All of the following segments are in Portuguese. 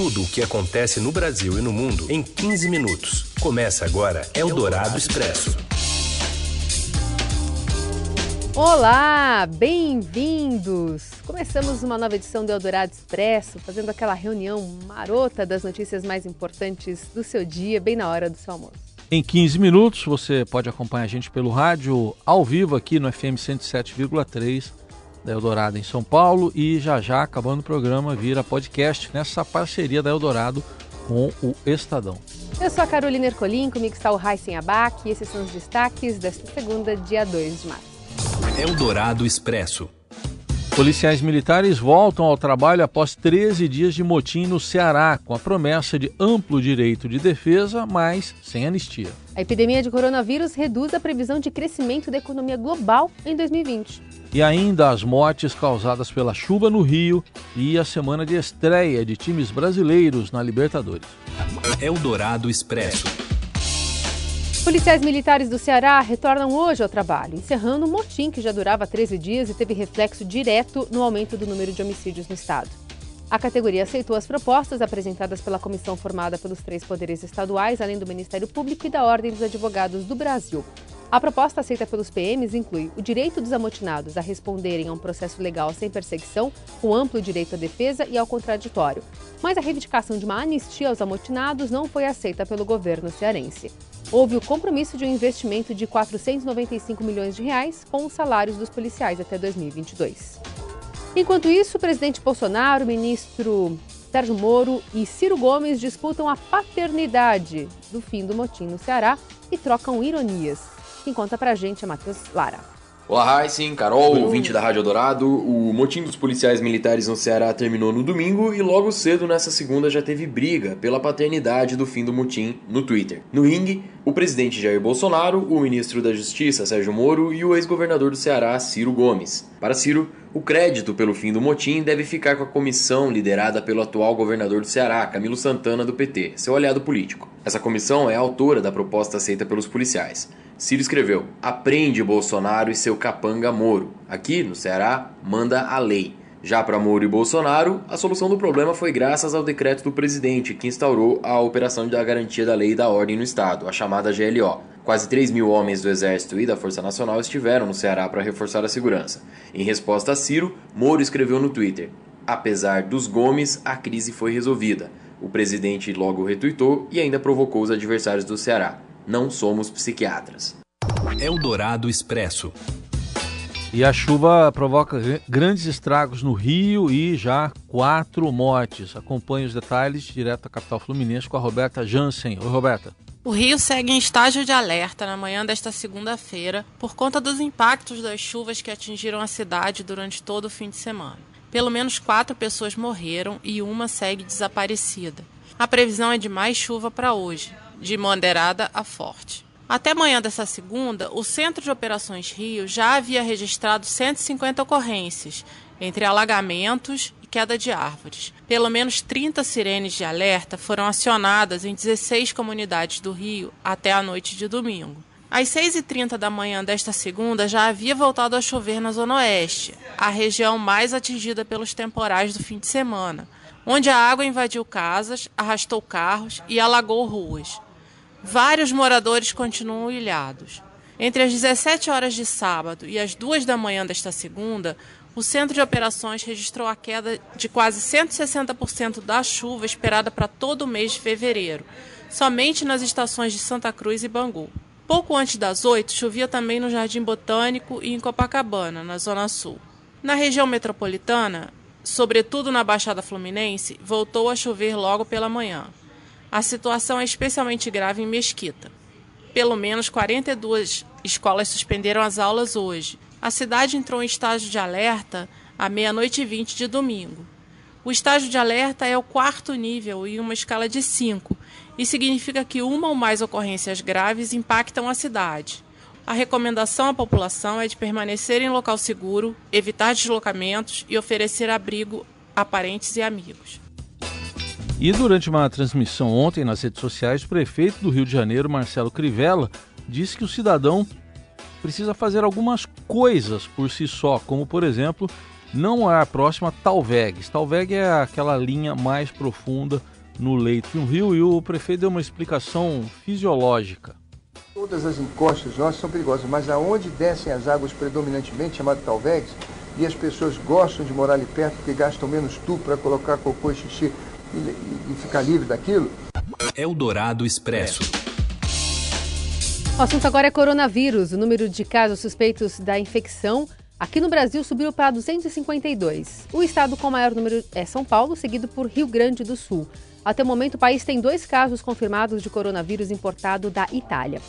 tudo o que acontece no Brasil e no mundo em 15 minutos. Começa agora Eldorado Expresso. Olá, bem-vindos! Começamos uma nova edição do Eldorado Expresso, fazendo aquela reunião marota das notícias mais importantes do seu dia, bem na hora do seu almoço. Em 15 minutos, você pode acompanhar a gente pelo rádio ao vivo aqui no FM 107,3 da Eldorado em São Paulo e já já, acabando o programa, vira podcast nessa parceria da Eldorado com o Estadão. Eu sou a Carolina Ercolim, comigo está o Raíssen Abac e esses são os destaques desta segunda, dia 2 de março. Eldorado Expresso. Policiais militares voltam ao trabalho após 13 dias de motim no Ceará, com a promessa de amplo direito de defesa, mas sem anistia. A epidemia de coronavírus reduz a previsão de crescimento da economia global em 2020. E ainda as mortes causadas pela chuva no Rio e a semana de estreia de times brasileiros na Libertadores. Eldorado Expresso. Policiais militares do Ceará retornam hoje ao trabalho, encerrando um motim que já durava 13 dias e teve reflexo direto no aumento do número de homicídios no estado. A categoria aceitou as propostas apresentadas pela comissão formada pelos três poderes estaduais, além do Ministério Público e da Ordem dos Advogados do Brasil. A proposta aceita pelos PMs inclui o direito dos amotinados a responderem a um processo legal sem perseguição, com amplo direito à defesa e ao contraditório. Mas a reivindicação de uma anistia aos amotinados não foi aceita pelo governo cearense. Houve o compromisso de um investimento de 495 milhões de reais com os salários dos policiais até 2022. Enquanto isso, o presidente Bolsonaro, o ministro Sérgio Moro e Ciro Gomes disputam a paternidade do fim do motim no Ceará e trocam ironias. Quem conta pra gente é Matheus Lara. Olá, sim, Carol, ouvinte da Rádio Dourado. O motim dos policiais militares no Ceará terminou no domingo e logo cedo nessa segunda já teve briga pela paternidade do fim do motim no Twitter. No ringue, o presidente Jair Bolsonaro, o ministro da Justiça Sérgio Moro e o ex-governador do Ceará Ciro Gomes. Para Ciro, o crédito pelo fim do motim deve ficar com a comissão liderada pelo atual governador do Ceará, Camilo Santana do PT, seu aliado político. Essa comissão é autora da proposta aceita pelos policiais. Ciro escreveu: Aprende Bolsonaro e seu capanga Moro. Aqui, no Ceará, manda a lei. Já para Moro e Bolsonaro, a solução do problema foi graças ao decreto do presidente, que instaurou a Operação da Garantia da Lei e da Ordem no Estado, a chamada GLO. Quase 3 mil homens do Exército e da Força Nacional estiveram no Ceará para reforçar a segurança. Em resposta a Ciro, Moro escreveu no Twitter: Apesar dos Gomes, a crise foi resolvida. O presidente logo retuitou e ainda provocou os adversários do Ceará. Não somos psiquiatras. Eldorado Expresso. E a chuva provoca grandes estragos no Rio e já quatro mortes. Acompanhe os detalhes direto da capital fluminense com a Roberta Jansen. Oi, Roberta. O Rio segue em estágio de alerta na manhã desta segunda-feira por conta dos impactos das chuvas que atingiram a cidade durante todo o fim de semana. Pelo menos quatro pessoas morreram e uma segue desaparecida. A previsão é de mais chuva para hoje, de moderada a forte. Até manhã dessa segunda, o Centro de Operações Rio já havia registrado 150 ocorrências, entre alagamentos queda de árvores. Pelo menos 30 sirenes de alerta foram acionadas em 16 comunidades do Rio até a noite de domingo. Às 6h30 da manhã desta segunda, já havia voltado a chover na Zona Oeste, a região mais atingida pelos temporais do fim de semana, onde a água invadiu casas, arrastou carros e alagou ruas. Vários moradores continuam ilhados. Entre as 17 horas de sábado e as 2 da manhã desta segunda, o Centro de Operações registrou a queda de quase 160% da chuva esperada para todo o mês de fevereiro, somente nas estações de Santa Cruz e Bangu. Pouco antes das 8, chovia também no Jardim Botânico e em Copacabana, na Zona Sul. Na região metropolitana, sobretudo na Baixada Fluminense, voltou a chover logo pela manhã. A situação é especialmente grave em Mesquita. Pelo menos 42 escolas suspenderam as aulas hoje. A cidade entrou em estágio de alerta à meia-noite e vinte de domingo. O estágio de alerta é o quarto nível em uma escala de 5 e significa que uma ou mais ocorrências graves impactam a cidade. A recomendação à população é de permanecer em local seguro, evitar deslocamentos e oferecer abrigo a parentes e amigos. E durante uma transmissão ontem nas redes sociais, o prefeito do Rio de Janeiro, Marcelo Crivella, disse que o cidadão precisa fazer algumas coisas por si só, como por exemplo, não é a próxima Talvegs. Talveg é aquela linha mais profunda no leito de um rio e o prefeito deu uma explicação fisiológica. Todas as encostas nossas são perigosas, mas aonde descem as águas predominantemente, chamado Talvegs, e as pessoas gostam de morar ali perto porque gastam menos tubo para colocar cocô e xixi e, e, e ficar livre daquilo. Eldorado Expresso. O assunto agora é coronavírus. O número de casos suspeitos da infecção aqui no Brasil subiu para 252. O estado com maior número é São Paulo, seguido por Rio Grande do Sul. Até o momento, o país tem dois casos confirmados de coronavírus importado da Itália.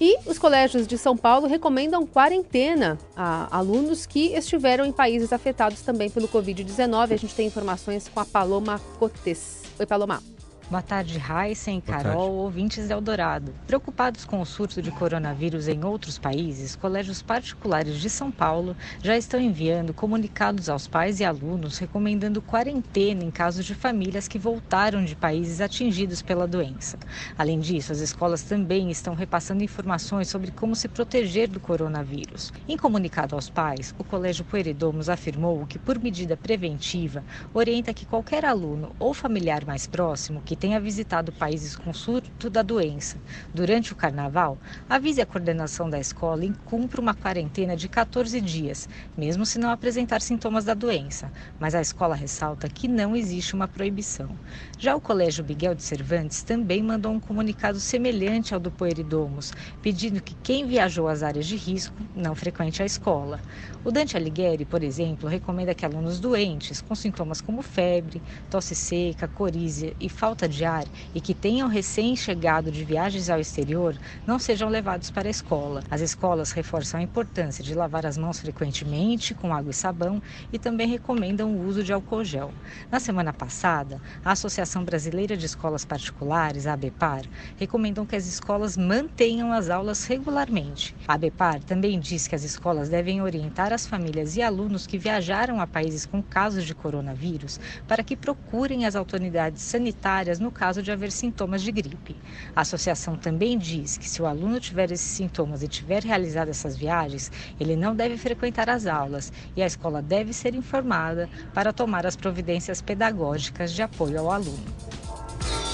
E os colégios de São Paulo recomendam quarentena a alunos que estiveram em países afetados também pelo Covid-19. A gente tem informações com a Paloma Cotes. Oi, Paloma. Boa tarde, Heisen, Carol, tarde. ouvintes de Eldorado. Preocupados com o surto de coronavírus em outros países, colégios particulares de São Paulo já estão enviando comunicados aos pais e alunos recomendando quarentena em casos de famílias que voltaram de países atingidos pela doença. Além disso, as escolas também estão repassando informações sobre como se proteger do coronavírus. Em comunicado aos pais, o Colégio Pueridomos afirmou que, por medida preventiva, orienta que qualquer aluno ou familiar mais próximo que que tenha visitado países com surto da doença durante o carnaval, avise a coordenação da escola e cumpra uma quarentena de 14 dias, mesmo se não apresentar sintomas da doença. Mas a escola ressalta que não existe uma proibição. Já o Colégio Miguel de Cervantes também mandou um comunicado semelhante ao do Poeridomos, pedindo que quem viajou às áreas de risco não frequente a escola. O Dante Alighieri, por exemplo, recomenda que alunos doentes com sintomas como febre, tosse seca, corízia e falta falta de ar e que tenham recém-chegado de viagens ao exterior não sejam levados para a escola. As escolas reforçam a importância de lavar as mãos frequentemente com água e sabão e também recomendam o uso de álcool gel. Na semana passada, a Associação Brasileira de Escolas Particulares, a ABEPAR, recomendou que as escolas mantenham as aulas regularmente. A ABEPAR também diz que as escolas devem orientar as famílias e alunos que viajaram a países com casos de coronavírus para que procurem as autoridades sanitárias no caso de haver sintomas de gripe. A associação também diz que se o aluno tiver esses sintomas e tiver realizado essas viagens, ele não deve frequentar as aulas e a escola deve ser informada para tomar as providências pedagógicas de apoio ao aluno.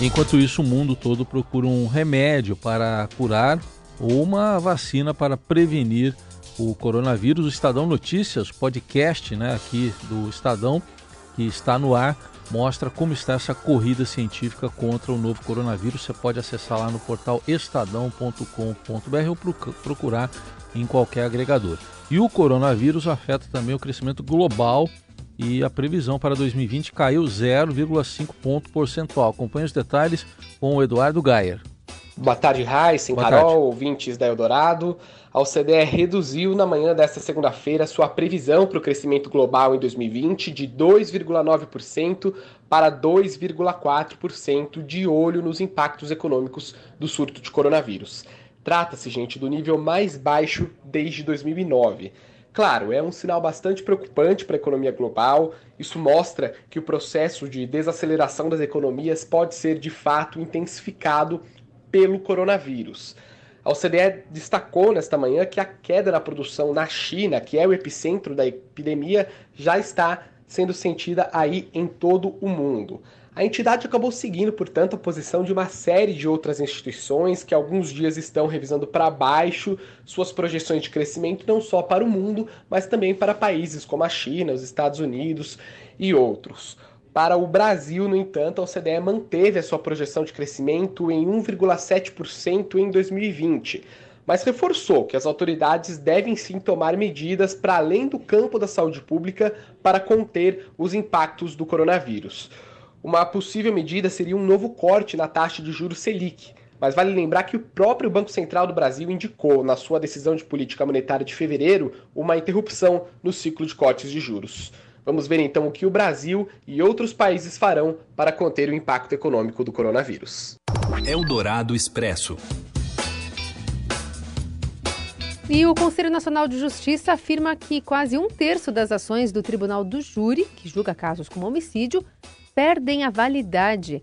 Enquanto isso, o mundo todo procura um remédio para curar ou uma vacina para prevenir o coronavírus. O Estadão Notícias, podcast né, aqui do Estadão, que está no ar, mostra como está essa corrida científica contra o novo coronavírus. Você pode acessar lá no portal estadão.com.br ou procurar em qualquer agregador. E o coronavírus afeta também o crescimento global e a previsão para 2020 caiu 0,5 ponto percentual. Acompanhe os detalhes com o Eduardo Gayer. Boa tarde, Heisen, Carol, tarde. ouvintes da Eldorado. A OCDE reduziu na manhã desta segunda-feira sua previsão para o crescimento global em 2020 de 2,9% para 2,4% de olho nos impactos econômicos do surto de coronavírus. Trata-se, gente, do nível mais baixo desde 2009. Claro, é um sinal bastante preocupante para a economia global. Isso mostra que o processo de desaceleração das economias pode ser de fato intensificado pelo coronavírus. A OCDE destacou nesta manhã que a queda na produção na China, que é o epicentro da epidemia, já está sendo sentida aí em todo o mundo. A entidade acabou seguindo, portanto, a posição de uma série de outras instituições que alguns dias estão revisando para baixo suas projeções de crescimento, não só para o mundo, mas também para países como a China, os Estados Unidos e outros. Para o Brasil, no entanto, a OCDE manteve a sua projeção de crescimento em 1,7% em 2020, mas reforçou que as autoridades devem sim tomar medidas para além do campo da saúde pública para conter os impactos do coronavírus. Uma possível medida seria um novo corte na taxa de juros Selic, mas vale lembrar que o próprio Banco Central do Brasil indicou, na sua decisão de política monetária de fevereiro, uma interrupção no ciclo de cortes de juros. Vamos ver então o que o Brasil e outros países farão para conter o impacto econômico do coronavírus. Eldorado Expresso. E o Conselho Nacional de Justiça afirma que quase um terço das ações do Tribunal do Júri, que julga casos como homicídio, perdem a validade.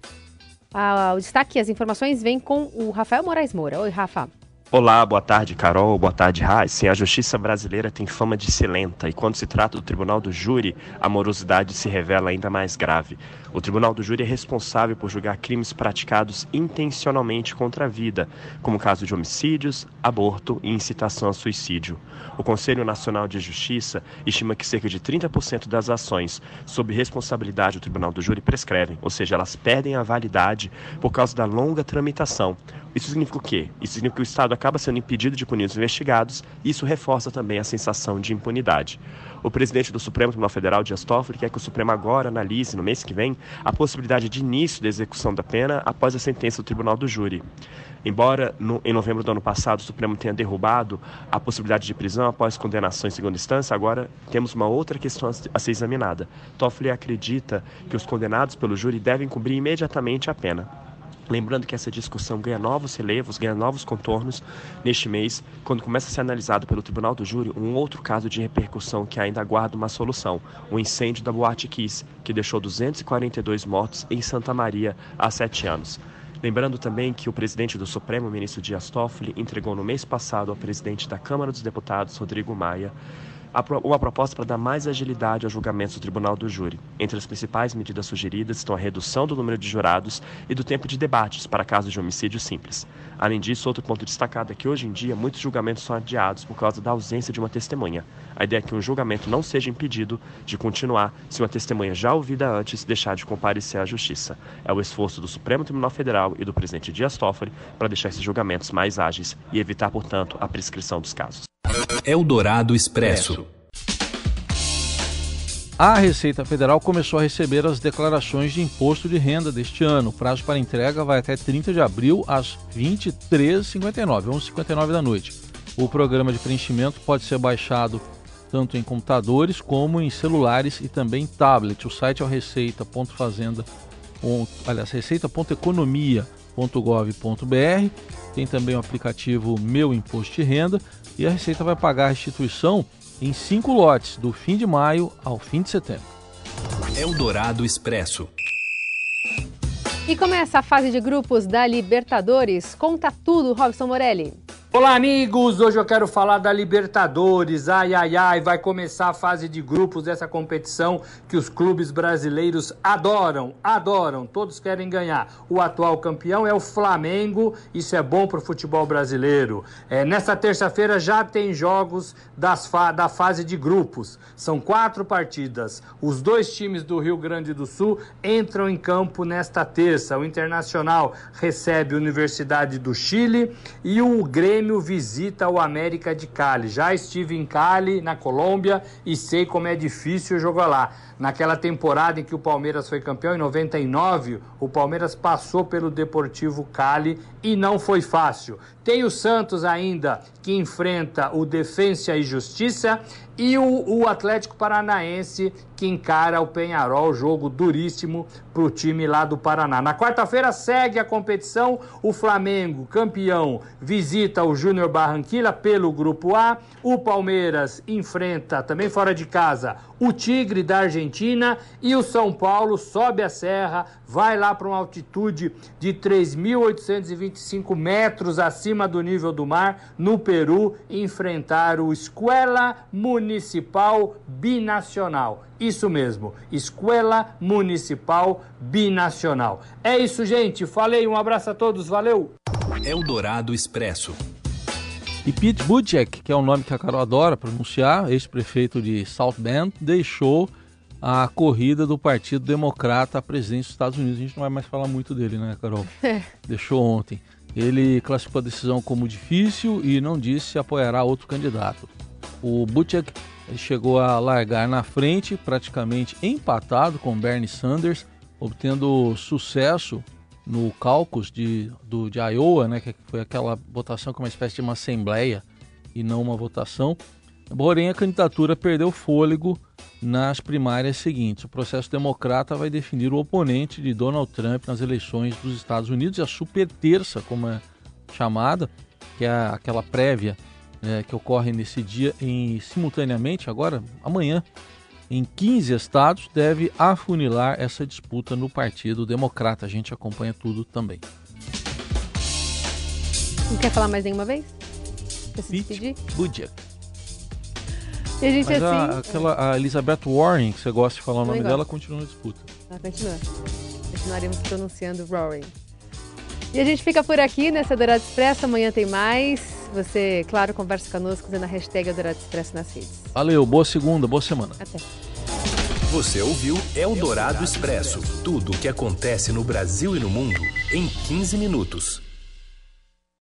Ah, o destaque e as informações vêm com o Rafael Moraes Moura. Oi, Rafa. Olá, boa tarde, Carol. Boa tarde, Sim, A justiça brasileira tem fama de ser lenta e quando se trata do tribunal do júri, a morosidade se revela ainda mais grave. O tribunal do júri é responsável por julgar crimes praticados intencionalmente contra a vida, como caso de homicídios, aborto e incitação a suicídio. O Conselho Nacional de Justiça estima que cerca de 30% das ações sob responsabilidade do tribunal do júri prescrevem, ou seja, elas perdem a validade por causa da longa tramitação. Isso significa o quê? Isso significa que o Estado acaba sendo impedido de punir os investigados e isso reforça também a sensação de impunidade. O presidente do Supremo Tribunal Federal, Dias Toffoli, quer que o Supremo agora analise, no mês que vem, a possibilidade de início da execução da pena após a sentença do Tribunal do Júri. Embora no, em novembro do ano passado o Supremo tenha derrubado a possibilidade de prisão após condenação em segunda instância, agora temos uma outra questão a ser examinada. Toffoli acredita que os condenados pelo júri devem cumprir imediatamente a pena. Lembrando que essa discussão ganha novos relevos, ganha novos contornos neste mês, quando começa a ser analisado pelo Tribunal do Júri um outro caso de repercussão que ainda aguarda uma solução: o incêndio da Boate Kiss, que deixou 242 mortos em Santa Maria há sete anos. Lembrando também que o presidente do Supremo, ministro Dias Toffoli, entregou no mês passado ao presidente da Câmara dos Deputados, Rodrigo Maia, uma proposta para dar mais agilidade ao julgamento do Tribunal do Júri. Entre as principais medidas sugeridas estão a redução do número de jurados e do tempo de debates para casos de homicídio simples. Além disso, outro ponto destacado é que hoje em dia muitos julgamentos são adiados por causa da ausência de uma testemunha. A ideia é que um julgamento não seja impedido de continuar se uma testemunha já ouvida antes deixar de comparecer à justiça. É o esforço do Supremo Tribunal Federal e do presidente Dias Toffoli para deixar esses julgamentos mais ágeis e evitar, portanto, a prescrição dos casos. Eldorado Expresso. A Receita Federal começou a receber as declarações de imposto de renda deste ano. O prazo para entrega vai até 30 de abril, às 23h59, 11h59 da noite. O programa de preenchimento pode ser baixado tanto em computadores como em celulares e também tablet. O site é o receita.fazenda, aliás, receita.economia.gov.br. Tem também o aplicativo Meu Imposto de Renda e a Receita vai pagar a restituição em cinco lotes, do fim de maio ao fim de setembro. Eldorado Expresso. E começa a fase de grupos da Libertadores. Conta tudo, Robson Morelli. Olá, amigos! Hoje eu quero falar da Libertadores. Ai, ai, ai, vai começar a fase de grupos dessa competição que os clubes brasileiros adoram, adoram, todos querem ganhar. O atual campeão é o Flamengo, isso é bom para o futebol brasileiro. É, nesta terça-feira já tem jogos das fa da fase de grupos. São quatro partidas. Os dois times do Rio Grande do Sul entram em campo nesta terça. O Internacional recebe a Universidade do Chile e o Grêmio Grêmio visita o América de Cali. Já estive em Cali, na Colômbia, e sei como é difícil jogar lá. Naquela temporada em que o Palmeiras foi campeão, em 99, o Palmeiras passou pelo Deportivo Cali e não foi fácil. Tem o Santos ainda, que enfrenta o Defensa e Justiça, e o, o, Atlético Paranaense que encara o Penharol, jogo duríssimo para o time lá do Paraná. Na quarta-feira segue a competição, o Flamengo, campeão, visita o Júnior Barranquilla pelo Grupo A, o Palmeiras enfrenta, também fora de casa, o Tigre da Argentina e o São Paulo sobe a serra, vai lá para uma altitude de 3.825 metros acima do nível do mar, no Peru, enfrentar o Escola Municipal Binacional. Isso mesmo, Escola Municipal Binacional. É isso, gente. Falei, um abraço a todos, valeu! Eldorado Expresso. E Pete Buttigieg, que é um nome que a Carol adora pronunciar, ex-prefeito de South Bend, deixou a corrida do Partido Democrata à presidência dos Estados Unidos. A gente não vai mais falar muito dele, né, Carol? É. Deixou ontem. Ele classificou a decisão como difícil e não disse se apoiará outro candidato. O Buttigieg chegou a largar na frente, praticamente empatado com Bernie Sanders, obtendo sucesso no caucus de, do, de Iowa, né, que foi aquela votação que é uma espécie de uma assembleia e não uma votação. Porém, a candidatura perdeu fôlego nas primárias seguintes. O processo democrata vai definir o oponente de Donald Trump nas eleições dos Estados Unidos e a super terça, como é chamada, que é aquela prévia né, que ocorre nesse dia em simultaneamente agora amanhã em 15 estados deve afunilar essa disputa no Partido Democrata. A gente acompanha tudo também. Não quer falar mais nenhuma vez? Quer se despedir? Buttigieg. E a gente Mas a, assim. aquela, a Elizabeth Warren, que você gosta de falar o nome gosto. dela, continua na disputa. Ah, continua. Continuaremos pronunciando Roaring. E a gente fica por aqui nessa Dourado Expresso. Amanhã tem mais. Você, claro, conversa conosco usando a hashtag Dourado Expresso nas redes. Valeu, boa segunda, boa semana. Até. Você ouviu Eldorado Expresso tudo o que acontece no Brasil e no mundo em 15 minutos.